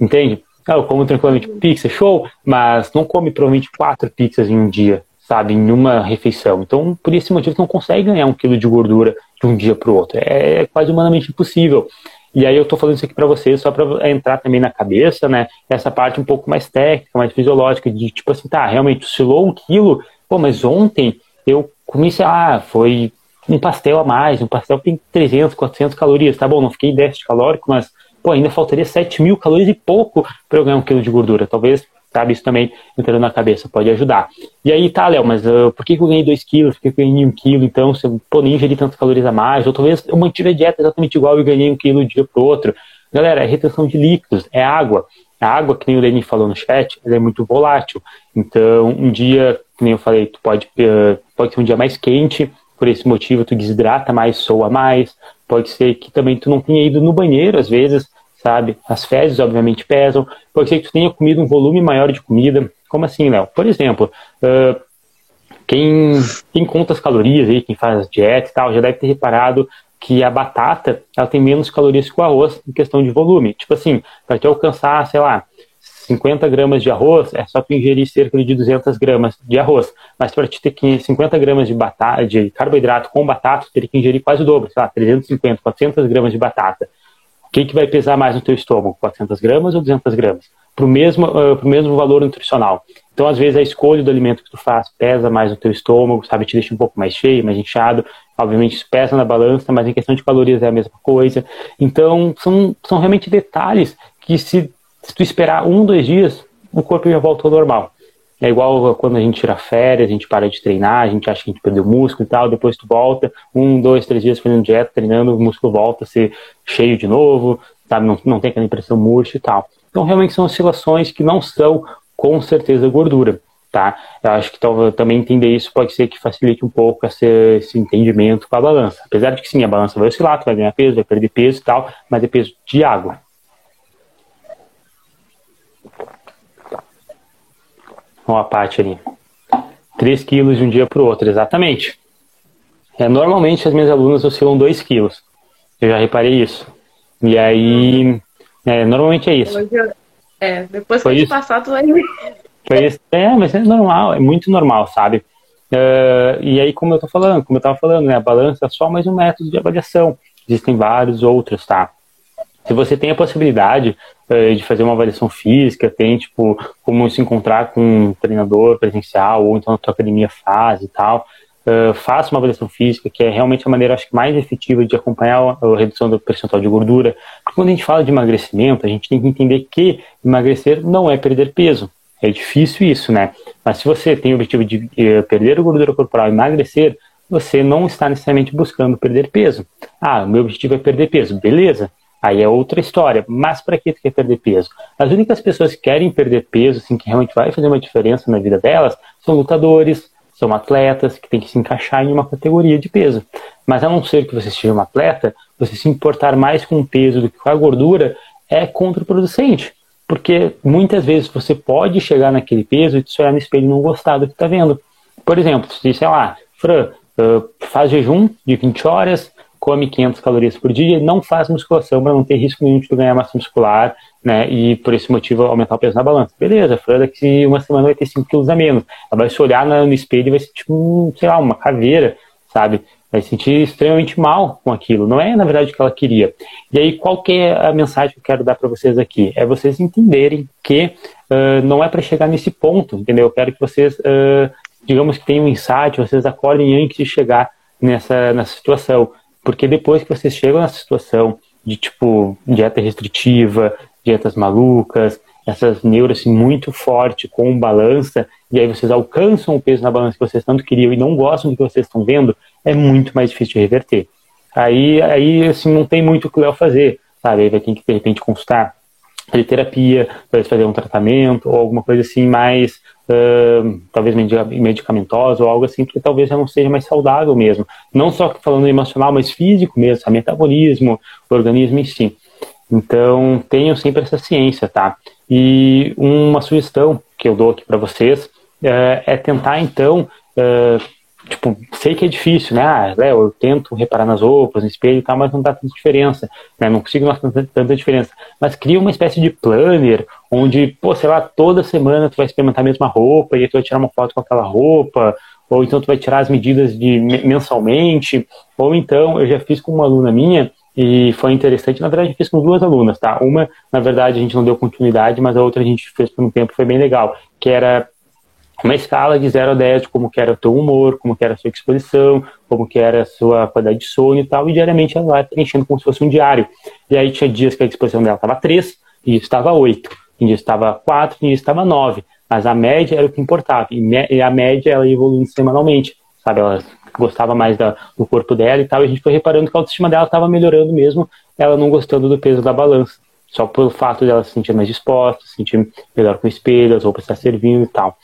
entende? Ah, eu como tranquilamente pizza, show, mas não come provavelmente quatro pizzas em um dia, sabe, em uma refeição. Então, por esse motivo, tu não consegue ganhar um quilo de gordura de um dia para o outro. É, é quase humanamente impossível. E aí eu estou falando isso aqui para vocês só para entrar também na cabeça, né? Essa parte um pouco mais técnica, mais fisiológica, de tipo assim, tá, realmente oscilou um quilo, pô, mas ontem eu comi, sei lá, foi um pastel a mais, um pastel tem 300, 400 calorias, tá bom, não fiquei déficit calórico, mas pô, ainda faltaria 7 mil calorias e pouco para eu ganhar um quilo de gordura. Talvez, sabe, isso também entrando na cabeça pode ajudar. E aí, tá, Léo, mas uh, por que, que eu ganhei 2 quilos? Por que, que eu ganhei 1 um quilo? Então, se eu pô, nem ingeri tantas calorias a mais, ou talvez eu mantive a dieta exatamente igual e ganhei um quilo de dia pro outro. Galera, é retenção de líquidos, é água. A água, que nem o Lenin falou no chat, ela é muito volátil. Então, um dia, que nem eu falei, tu pode, uh, pode ser um dia mais quente, por esse motivo tu desidrata mais, soa mais. Pode ser que também tu não tenha ido no banheiro, às vezes, sabe? As fezes, obviamente, pesam. Pode ser que tu tenha comido um volume maior de comida. Como assim, Léo? Por exemplo, uh, quem, quem conta as calorias aí, quem faz dieta e tal, já deve ter reparado que a batata ela tem menos calorias que o arroz em questão de volume. Tipo assim, para te alcançar, sei lá, 50 gramas de arroz, é só tu ingerir cerca de 200 gramas de arroz. Mas para te ter 50 gramas de batata, de carboidrato com batata, tu teria que ingerir quase o dobro, sei lá, 350, 400 gramas de batata. O que, que vai pesar mais no teu estômago, 400 gramas ou 200 gramas? Para o mesmo, uh, mesmo valor nutricional. Então, às vezes, a escolha do alimento que tu faz pesa mais no teu estômago, sabe? Te deixa um pouco mais cheio, mais inchado. Obviamente, isso pesa na balança, mas em questão de calorias é a mesma coisa. Então, são, são realmente detalhes que se, se tu esperar um, dois dias, o corpo já volta ao normal. É igual quando a gente tira férias, a gente para de treinar, a gente acha que a gente perdeu músculo e tal, depois tu volta, um, dois, três dias fazendo dieta, treinando, o músculo volta a ser cheio de novo, sabe? Não, não tem aquela impressão murcha e tal. Então realmente são oscilações que não são com certeza gordura, tá? Eu acho que também entender isso pode ser que facilite um pouco esse, esse entendimento com a balança. Apesar de que sim, a balança vai oscilar, tu vai ganhar peso, vai perder peso e tal, mas é peso de água. Olha a parte ali. 3 quilos de um dia para o outro, exatamente. É, normalmente as minhas alunas oscilam 2 quilos. Eu já reparei isso. E aí, é, normalmente é isso. É, depois Foi que gente passar, tu vai. Foi, é, mas é normal, é muito normal, sabe? Uh, e aí, como eu tô falando, como eu tava falando, né, a balança é só mais um método de avaliação. Existem vários outros, tá? Se você tem a possibilidade uh, de fazer uma avaliação física, tem, tipo, como se encontrar com um treinador presencial, ou então na tua academia faz e tal, uh, faça uma avaliação física, que é realmente a maneira, acho que, mais efetiva de acompanhar a, redução do percentual de gordura. Porque quando a gente fala de emagrecimento, a gente tem que entender que emagrecer não é perder peso. É difícil isso, né? Mas se você tem o objetivo de eh, perder gordura corporal e emagrecer, você não está necessariamente buscando perder peso. Ah, o meu objetivo é perder peso. Beleza. Aí é outra história. Mas para que tu quer perder peso? As únicas pessoas que querem perder peso, assim, que realmente vai fazer uma diferença na vida delas, são lutadores, são atletas que têm que se encaixar em uma categoria de peso. Mas a não ser que você seja um atleta, você se importar mais com o peso do que com a gordura é contraproducente. Porque muitas vezes você pode chegar naquele peso e se olhar no espelho e não gostar do que está vendo. Por exemplo, se sei lá, Fran, uh, faz jejum de 20 horas, come 500 calorias por dia não faz musculação para não ter risco nenhum de ganhar massa muscular, né? E por esse motivo aumentar o peso na balança. Beleza, Fran, daqui uma semana vai ter 5 quilos a menos. Ela vai se olhar no espelho e vai ser tipo, sei lá, uma caveira, sabe? vai se sentir extremamente mal com aquilo. Não é, na verdade, o que ela queria. E aí, qual que é a mensagem que eu quero dar para vocês aqui? É vocês entenderem que uh, não é para chegar nesse ponto, entendeu? Eu quero que vocês, uh, digamos que tenham um insight, vocês acordem antes de chegar nessa, nessa situação. Porque depois que vocês chegam nessa situação de, tipo, dieta restritiva, dietas malucas, essas neuras assim, muito forte com balança, e aí vocês alcançam o peso na balança que vocês tanto queriam e não gostam do que vocês estão vendo, é muito mais difícil de reverter. Aí, aí assim, não tem muito o que o Léo fazer, sabe? Aí vai ter que, de repente, consultar fazer terapia, fazer um tratamento ou alguma coisa assim mais, uh, talvez medicamentosa ou algo assim, que talvez já não seja mais saudável mesmo. Não só falando emocional, mas físico mesmo, sabe? metabolismo, o organismo em si. Então, tenham sempre essa ciência, tá? E uma sugestão que eu dou aqui para vocês é, é, tentar, então, é, tipo, sei que é difícil, né? Ah, Léo, eu tento reparar nas roupas, no espelho e tal, mas não dá tanta diferença, né? Não consigo notar tanta, tanta diferença. Mas cria uma espécie de planner, onde, pô, sei lá, toda semana tu vai experimentar a mesma roupa e aí tu vai tirar uma foto com aquela roupa, ou então tu vai tirar as medidas de mensalmente, ou então eu já fiz com uma aluna minha e foi interessante. Na verdade, eu fiz com duas alunas, tá? Uma, na verdade, a gente não deu continuidade, mas a outra a gente fez por um tempo, foi bem legal, que era uma escala de 0 a 10 de como que era o teu humor, como que era a sua exposição, como que era a sua qualidade de sono e tal, e diariamente ela vai preenchendo como se fosse um diário. E aí tinha dias que a exposição dela estava 3, e estava 8, e estava 4, e estava 9, mas a média era o que importava, e a média ela ia evoluindo semanalmente, sabe, ela gostava mais da, do corpo dela e tal, e a gente foi reparando que a autoestima dela estava melhorando mesmo, ela não gostando do peso da balança, só pelo fato dela se sentir mais disposta, se sentir melhor com o espelho, as roupas estar servindo e tal.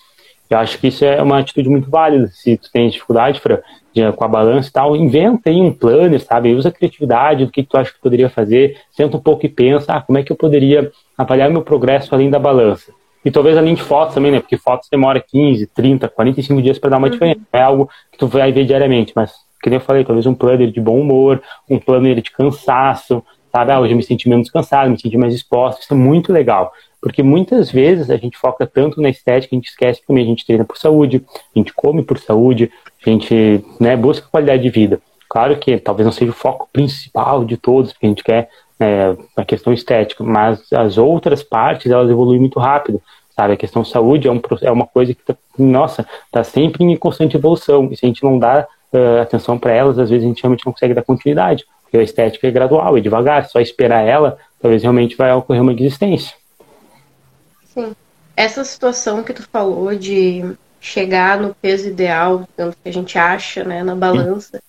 Eu acho que isso é uma atitude muito válida. Se tu tem dificuldade pra, de, com a balança e tal, inventa aí um planner, sabe? Usa a criatividade do que, que tu acha que poderia fazer, senta um pouco e pensa, ah, como é que eu poderia avaliar meu progresso além da balança? E talvez além de fotos também, né? Porque fotos demora 15, 30, 45 dias para dar uma uhum. diferença. É algo que tu vai ver diariamente, mas, como eu falei, talvez um planner de bom humor, um planner de cansaço, sabe? Ah, hoje eu me senti menos cansado, me senti mais disposto. Isso é muito legal. Porque muitas vezes a gente foca tanto na estética, a gente esquece que também a gente treina por saúde, a gente come por saúde, a gente né, busca qualidade de vida. Claro que talvez não seja o foco principal de todos, porque a gente quer é, a questão estética, mas as outras partes elas evoluem muito rápido, sabe? A questão saúde é, um, é uma coisa que, tá, nossa, está sempre em constante evolução, e se a gente não dá uh, atenção para elas, às vezes a gente realmente não consegue dar continuidade, porque a estética é gradual, é devagar, só esperar ela, talvez realmente vai ocorrer uma existência. Sim. Essa situação que tu falou de chegar no peso ideal, que a gente acha, né, na balança,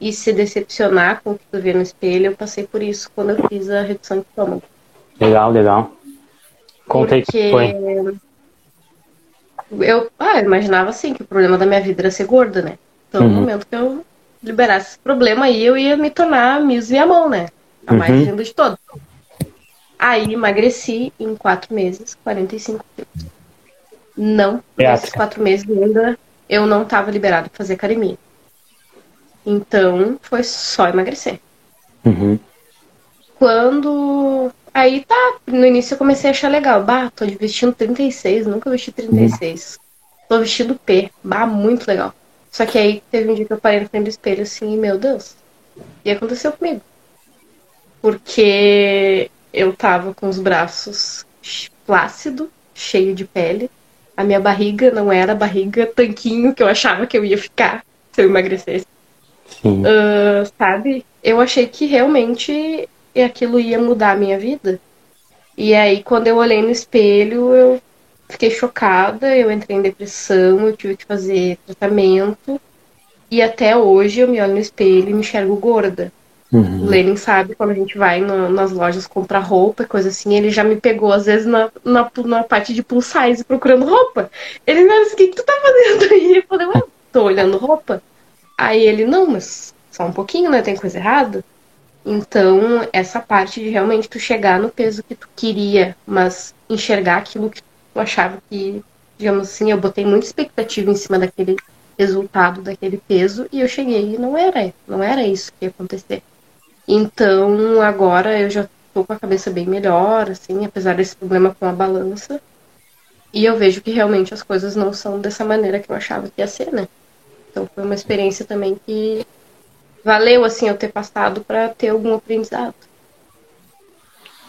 e se decepcionar com o que tu vê no espelho, eu passei por isso quando eu fiz a redução de estômago. Legal, legal. Conta aí que foi. Eu, ah, eu imaginava assim que o problema da minha vida era ser gorda, né? Então, uhum. no momento que eu liberasse esse problema aí, eu ia me tornar Miss mão, né? A mais uhum. linda de todos. Aí emagreci em quatro meses, 45 quilos. Não, nesses quatro meses ainda eu não estava liberado para fazer academia. Então, foi só emagrecer. Uhum. Quando Aí tá, no início eu comecei a achar legal. Bah, tô vestindo 36, nunca vesti 36. Uhum. Tô vestindo P, bah, muito legal. Só que aí teve um dia que eu parei no frente do espelho assim, e meu Deus, e aconteceu comigo. Porque eu tava com os braços flácido, cheio de pele. A minha barriga não era a barriga tanquinho que eu achava que eu ia ficar se eu emagrecesse. Uh, sabe? Eu achei que realmente aquilo ia mudar a minha vida. E aí, quando eu olhei no espelho, eu fiquei chocada, eu entrei em depressão, eu tive que fazer tratamento. E até hoje eu me olho no espelho e me enxergo gorda. Uhum. O Lenin sabe quando a gente vai no, nas lojas comprar roupa, coisa assim, ele já me pegou às vezes na, na, na parte de plus size procurando roupa. Ele me disse: o que, que tu tá fazendo aí? Eu falei, ué, tô olhando roupa. Aí ele, não, mas só um pouquinho, né? Tem coisa errada. Então, essa parte de realmente tu chegar no peso que tu queria, mas enxergar aquilo que tu achava que, digamos assim, eu botei muita expectativa em cima daquele resultado daquele peso e eu cheguei e não era, não era isso que ia acontecer. Então, agora eu já tô com a cabeça bem melhor, assim, apesar desse problema com a balança. E eu vejo que realmente as coisas não são dessa maneira que eu achava que ia ser, né? Então foi uma experiência também que valeu assim eu ter passado para ter algum aprendizado.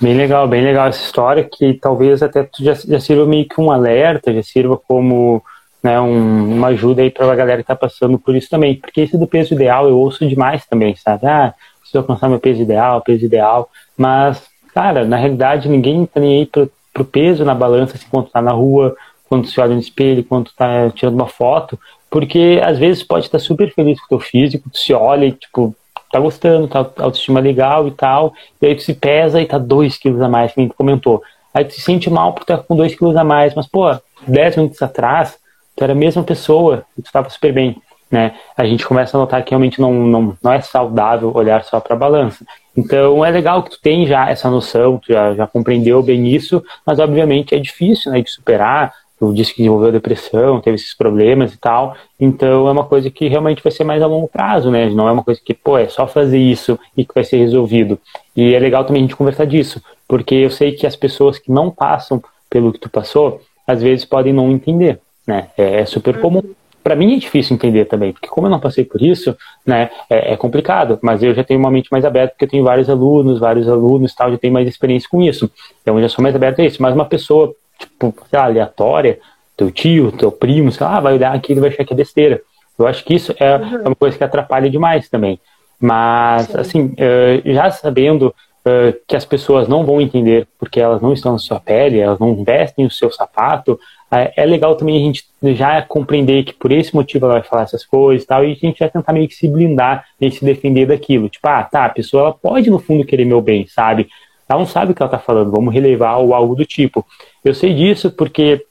Bem legal, bem legal essa história que talvez até já, já sirva meio que um alerta, já sirva como né, um, uma ajuda aí para a galera que está passando por isso também, porque esse do peso ideal eu ouço demais também, sabe? Ah, preciso alcançar meu peso ideal, peso ideal, mas cara, na realidade ninguém tá nem aí pro, pro peso na balança assim, quando tá na rua, quando se olha no espelho, quando tá tirando uma foto, porque às vezes pode estar super feliz com o teu físico, tu se olha e, tipo, tá gostando, tá autoestima legal e tal, e aí tu se pesa e tá 2 quilos a mais, como tu comentou. Aí tu se sente mal por estar com 2 quilos a mais, mas, pô, 10 minutos atrás, tu era a mesma pessoa e tu tava super bem. Né? A gente começa a notar que realmente não, não, não é saudável olhar só para a balança. Então é legal que tu tem já essa noção, tu já, já compreendeu bem isso, mas obviamente é difícil né, de superar, tu disse que desenvolveu depressão, teve esses problemas e tal. Então é uma coisa que realmente vai ser mais a longo prazo, né? Não é uma coisa que, pô, é só fazer isso e que vai ser resolvido. E é legal também a gente conversar disso, porque eu sei que as pessoas que não passam pelo que tu passou, às vezes podem não entender, né? É, é super comum. Para mim é difícil entender também, porque como eu não passei por isso, né, é, é, complicado. Mas eu já tenho uma mente mais aberta, porque eu tenho vários alunos, vários alunos, tal, já tenho mais experiência com isso. Então eu já sou mais aberto a isso. Mas uma pessoa tipo, sei lá, aleatória, teu tio, teu primo, sei lá, vai olhar aquilo e vai achar que é besteira. Eu acho que isso é, uhum. uma coisa que atrapalha demais também. Mas, Sim. assim, uh, já sabendo uh, que as pessoas não vão entender porque elas não estão na sua pele, elas não vestem o seu sapato, é legal também a gente já compreender que por esse motivo ela vai falar essas coisas e tal, e a gente vai tentar meio que se blindar e se defender daquilo. Tipo, ah, tá, a pessoa ela pode no fundo querer meu bem, sabe? Ela não sabe o que ela está falando, vamos relevar ou algo do tipo. Eu sei disso porque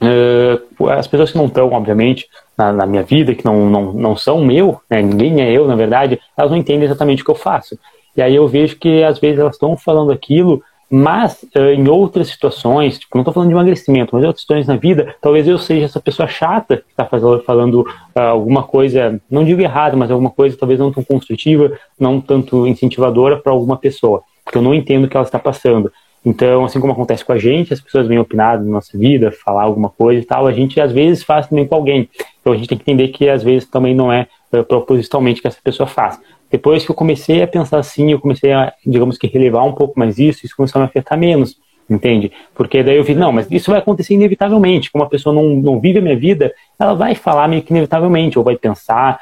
uh, as pessoas que não estão, obviamente, na, na, minha vida, que não, não, não são meu, né, ninguém é eu, na verdade, elas não entendem exatamente o que eu faço. E aí eu vejo que às vezes elas estão falando aquilo, mas uh, em outras situações, tipo, não estou falando de emagrecimento, mas em outras situações na vida, talvez eu seja essa pessoa chata que está falando uh, alguma coisa, não digo errado, mas alguma coisa talvez não tão construtiva, não tanto incentivadora para alguma pessoa porque eu não entendo o que ela está passando. Então, assim como acontece com a gente, as pessoas vêm opinar na nossa vida, falar alguma coisa e tal, a gente às vezes faz também com alguém. Então a gente tem que entender que às vezes também não é uh, propositalmente que essa pessoa faz. Depois que eu comecei a pensar assim, eu comecei a, digamos que, relevar um pouco mais isso, isso começou a me afetar menos, entende? Porque daí eu vi, não, mas isso vai acontecer inevitavelmente. Como a pessoa não, não vive a minha vida, ela vai falar meio que inevitavelmente, ou vai pensar,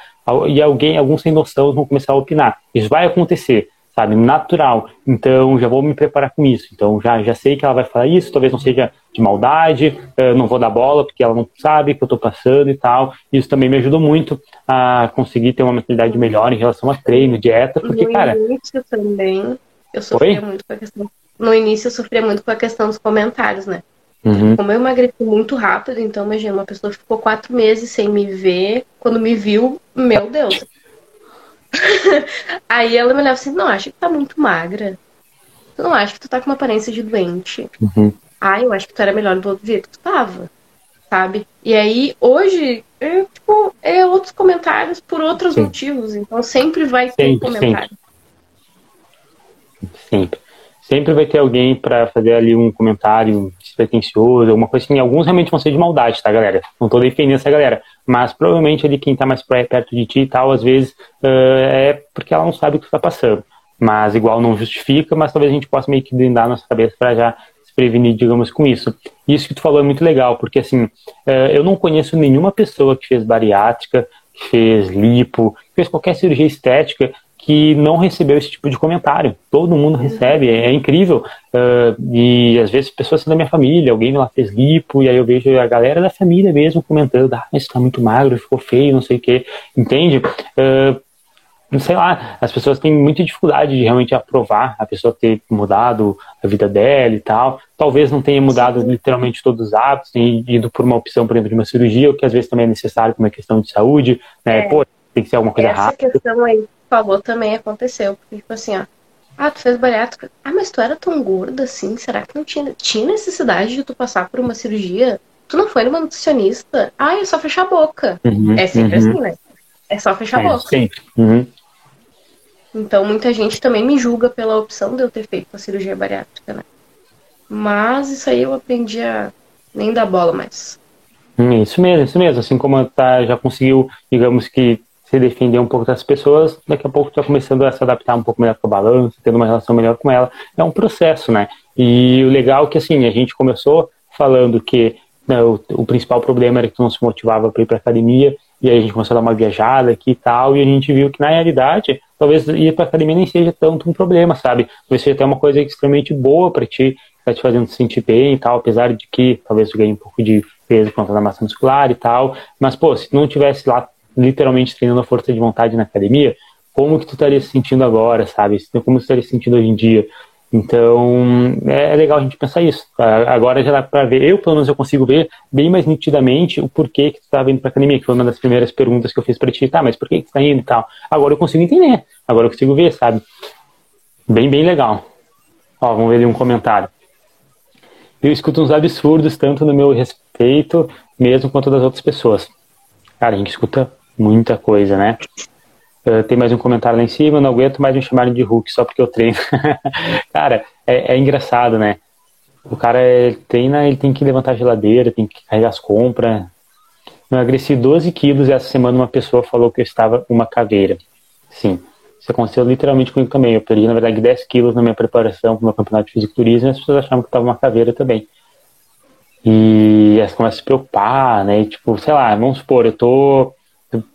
e alguém, alguns sem noção vão começar a opinar. Isso vai acontecer sabe, natural. Então já vou me preparar com isso. Então já, já sei que ela vai falar isso, talvez não seja de maldade, não vou dar bola porque ela não sabe que eu estou passando e tal. Isso também me ajudou muito a conseguir ter uma mentalidade melhor em relação a treino, dieta, porque, no cara. No início também, eu sofria Oi? muito com a questão. No início eu sofria muito com a questão dos comentários, né? Uhum. Como eu emagreci muito rápido, então imagina, uma pessoa ficou quatro meses sem me ver, quando me viu, meu Deus, *laughs* Aí ela me olhava assim, não, acho que tá muito magra. Tu não acha que tu tá com uma aparência de doente? Uhum. Ah, eu acho que tu era melhor do outro jeito que tu tava. Sabe? E aí, hoje, é, tipo, é outros comentários por outros Sim. motivos. Então sempre vai ter sempre, comentário. Sempre. sempre. Sempre vai ter alguém para fazer ali um comentário despretensioso, alguma coisa assim. Alguns realmente vão ser de maldade, tá, galera? Não tô defendendo essa galera. Mas provavelmente ali quem tá mais perto de ti e tal, às vezes uh, é porque ela não sabe o que está passando. Mas igual não justifica, mas talvez a gente possa meio que blindar nossa cabeça para já se prevenir, digamos, com isso. Isso que tu falou é muito legal, porque assim, uh, eu não conheço nenhuma pessoa que fez bariátrica, que fez lipo, que fez qualquer cirurgia estética que não recebeu esse tipo de comentário. Todo mundo recebe, é, é incrível. Uh, e às vezes pessoas da minha família, alguém lá fez lipo, e aí eu vejo a galera da família mesmo comentando, ah, isso tá muito magro, ficou feio, não sei o quê. Entende? Uh, sei lá, as pessoas têm muita dificuldade de realmente aprovar a pessoa ter mudado a vida dela e tal. Talvez não tenha mudado literalmente todos os hábitos, tenha ido por uma opção, por exemplo, de uma cirurgia, o que às vezes também é necessário por uma questão de saúde, né? É. Pô, tem que ser alguma coisa Essa rápida. Essa questão aí falou também aconteceu. Porque, tipo assim, ó. Ah, tu fez bariátrica. Ah, mas tu era tão gorda assim? Será que não tinha, tinha necessidade de tu passar por uma cirurgia? Tu não foi numa nutricionista? Ah, é só fechar a boca. Uhum, é sempre uhum. assim, né? É só fechar é, a boca. Sempre. Uhum. Então muita gente também me julga pela opção de eu ter feito a cirurgia bariátrica, né? Mas isso aí eu aprendi a nem dar bola mais. Isso mesmo, isso mesmo. Assim como tá, já conseguiu, digamos que se defender um pouco das pessoas, daqui a pouco está começando a se adaptar um pouco melhor com a balança, tendo uma relação melhor com ela. É um processo, né? E o legal é que, assim, a gente começou falando que né, o, o, principal problema era que não se motivava para ir para academia, e aí a gente começou a dar uma viajada aqui e tal, e a gente viu que, na realidade, talvez ir para academia nem seja tanto um problema, sabe? Talvez seja até uma coisa extremamente boa para ti, está te fazendo se sentir bem e tal, apesar de que talvez tu ganhe um pouco de peso quanto à massa muscular e tal, mas, pô, se não tivesse lá literalmente treinando a força de vontade na academia, como que tu estaria se sentindo agora, sabe? Como tu estaria se sentindo hoje em dia? Então, é, é legal a gente pensar isso. Agora já dá para ver, eu pelo menos eu consigo ver bem mais nitidamente o porquê que tu estava indo para academia, que foi uma das primeiras perguntas que eu fiz para ti, tá, mas por que, que tu tá indo e tal? Agora eu consigo entender, agora eu consigo ver, sabe? Bem, bem legal. Ó, vamos ver ali um comentário. Eu escuto uns absurdos, tanto no meu respeito, mesmo quanto das outras pessoas. Cara, a gente escuta muita coisa, né? Uh, tem mais um comentário lá em cima, não aguento mais me chamarem de Hulk só porque eu treino. *laughs* cara, é, é, engraçado, né? O cara treina, ele tem que levantar a geladeira, tem que carregar as compras. Eu emagreci 12 quilos e essa semana uma pessoa falou que eu estava uma caveira. Sim, isso aconteceu literalmente comigo também. Eu perdi, na verdade, 10 quilos na minha preparação para o meu campeonato de fisiculturismo e as pessoas achavam que eu estava uma caveira também. E elas começam a se preocupar, né? E, tipo, sei lá, vamos supor, eu tô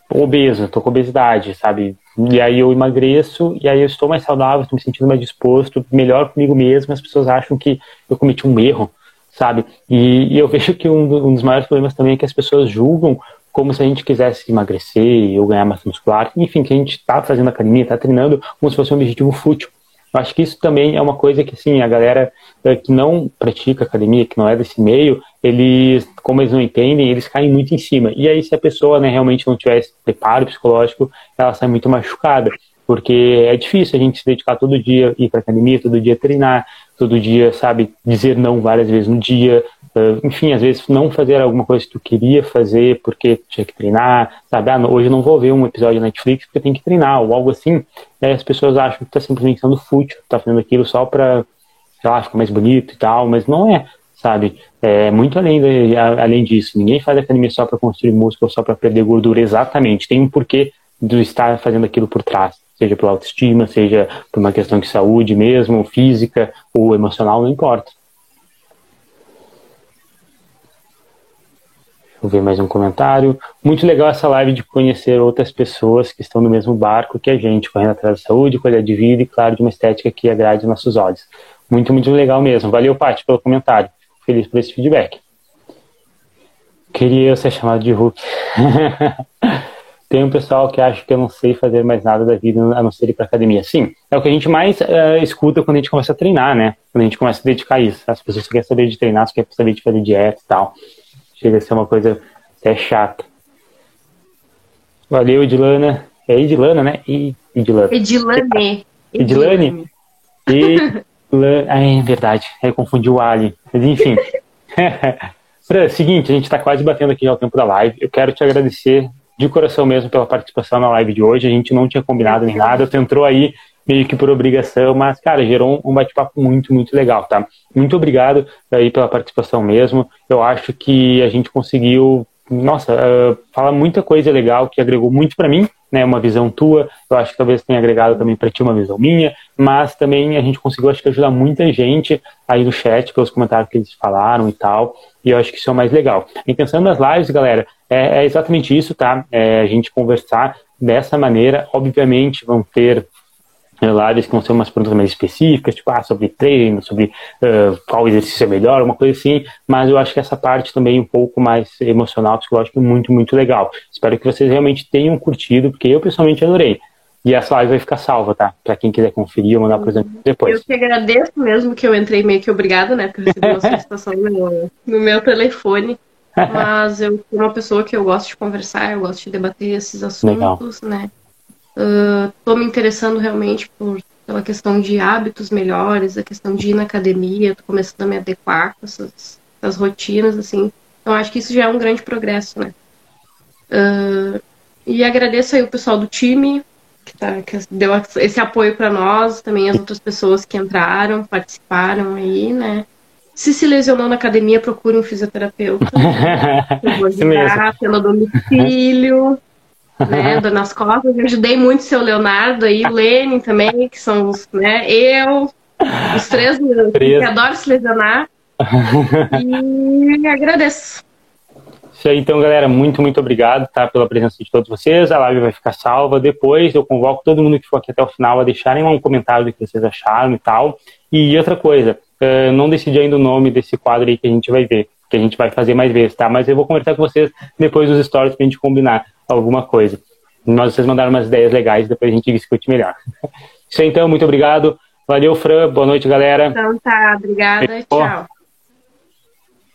obeso, tô com obesidade, sabe? E aí eu emagreço, e aí eu estou mais saudável, estou me sentindo mais disposto, melhor comigo mesmo, as pessoas acham que eu cometi um erro, sabe? E, e eu *laughs* vejo que um, um, dos maiores problemas também é que as pessoas julgam como se a gente quisesse emagrecer ou ganhar massa muscular, enfim, que a gente está fazendo academia, está treinando como se fosse um objetivo fútil. Eu acho que isso também é uma coisa que, assim, a galera eh, que não pratica academia, que não é desse meio, eles, como eles não entendem, eles caem muito em cima. E aí, se a pessoa né, realmente não tiver esse preparo psicológico, ela sai muito machucada. Porque é difícil a gente se dedicar todo dia, ir para academia, todo dia treinar, todo dia, sabe, dizer não várias vezes no dia, uh, enfim, às vezes não fazer alguma coisa que tu queria fazer porque tinha que treinar, sabe, ah, hoje eu não vou ver um episódio da Netflix porque tem que treinar, ou algo assim, e aí as pessoas acham que tá simplesmente sendo fútil, tá fazendo aquilo só para, sei lá, ficar mais bonito e tal, mas não é, sabe, é muito além, de, além disso, ninguém faz academia só para construir músculo, só para perder gordura, exatamente, tem um porquê do estar fazendo aquilo por trás seja pela autoestima, seja por uma questão de saúde mesmo, física ou emocional, não importa. Deixa eu ver mais um comentário. Muito legal essa live de conhecer outras pessoas que estão no mesmo barco que a gente, correndo atrás da saúde, qualidade de vida e, claro, de uma estética que agrade nossos olhos. Muito, muito legal mesmo. Valeu, Paty, pelo comentário. Feliz por esse feedback. Queria ser chamado de Hulk. *laughs* tem um pessoal que acha que eu não sei fazer mais nada da vida a não ser ir para academia. Sim, é o que a gente mais uh, escuta quando a gente começa a treinar, né? Quando a gente começa a dedicar isso. As pessoas querem saber de treinar, querem saber de fazer dieta e tal. Chega a ser uma coisa até chata. Valeu, Edilana. É Edilana, né? E, Edilana. Edilane. Edilane? *laughs* Edilane. Ah, é verdade. Eu confundi o Ali. Mas enfim. *laughs* Fran, seguinte, a gente está quase batendo aqui já o tempo da live. Eu quero te agradecer de coração mesmo pela participação na live de hoje. A gente não tinha combinado nem nada. Tu entrou aí meio que por obrigação, mas, cara, gerou um bate-papo muito, muito legal, tá? Muito obrigado aí pela participação mesmo. Eu acho que a gente conseguiu, nossa, uh, falar muita coisa legal que agregou muito para mim, né? Uma visão tua, eu acho que talvez tenha agregado também para ti uma visão minha, mas também a gente conseguiu, acho que, ajudar muita gente aí no chat, pelos comentários que eles falaram e tal, e eu acho que isso é o mais legal. A intenção das lives, galera, é, é exatamente isso, tá? É a gente conversar dessa maneira, obviamente vão ter lives que vão ser umas perguntas mais específicas, tipo, ah, sobre treino, sobre uh, qual exercício é melhor, uma coisa assim, mas eu acho que essa parte também um pouco mais emocional, psicológica, é muito, muito legal. Espero que vocês realmente tenham curtido, porque eu pessoalmente adorei. E essa live vai ficar salva, tá? Pra quem quiser conferir ou mandar por exemplo depois. Eu que agradeço mesmo que eu entrei meio que obrigada, né? Por receber uma *laughs* solicitação no, no meu telefone. Mas eu sou uma pessoa que eu gosto de conversar, eu gosto de debater esses assuntos, Legal. né? Estou uh, me interessando realmente por, pela questão de hábitos melhores, a questão de ir na academia, estou começando a me adequar com essas, essas, rotinas, assim. Então acho que isso já é um grande progresso, né? Uh, e agradeço aí o pessoal do time que, tá, que deu esse apoio para nós, também as outras pessoas que entraram, participaram aí, né? Se se lesionou na academia, procure um fisioterapeuta. *laughs* Eu vou ajudar pelo domicílio né, *laughs* nas costas. Eu ajudei muito o seu Leonardo aí, o Lenin também, que são os, né, eu, os três, três. que adoram se lesionar. e agradeço. Isso aí, então, galera, muito, muito obrigado tá, pela presença de todos vocês. A live vai ficar salva. Depois eu convoco todo mundo que for aqui até o final a deixarem um comentário do que vocês acharam e tal. E outra coisa, uh, não decidi ainda o nome desse quadro aí que a gente vai ver, que a gente vai fazer mais vezes, tá? Mas eu vou conversar com vocês depois dos stories pra gente combinar alguma coisa. Mas vocês mandaram umas ideias legais, depois a gente discute melhor. *laughs* Isso aí, então, muito obrigado. Valeu, Fran. Boa noite, galera. Então tá, obrigada. Tchau.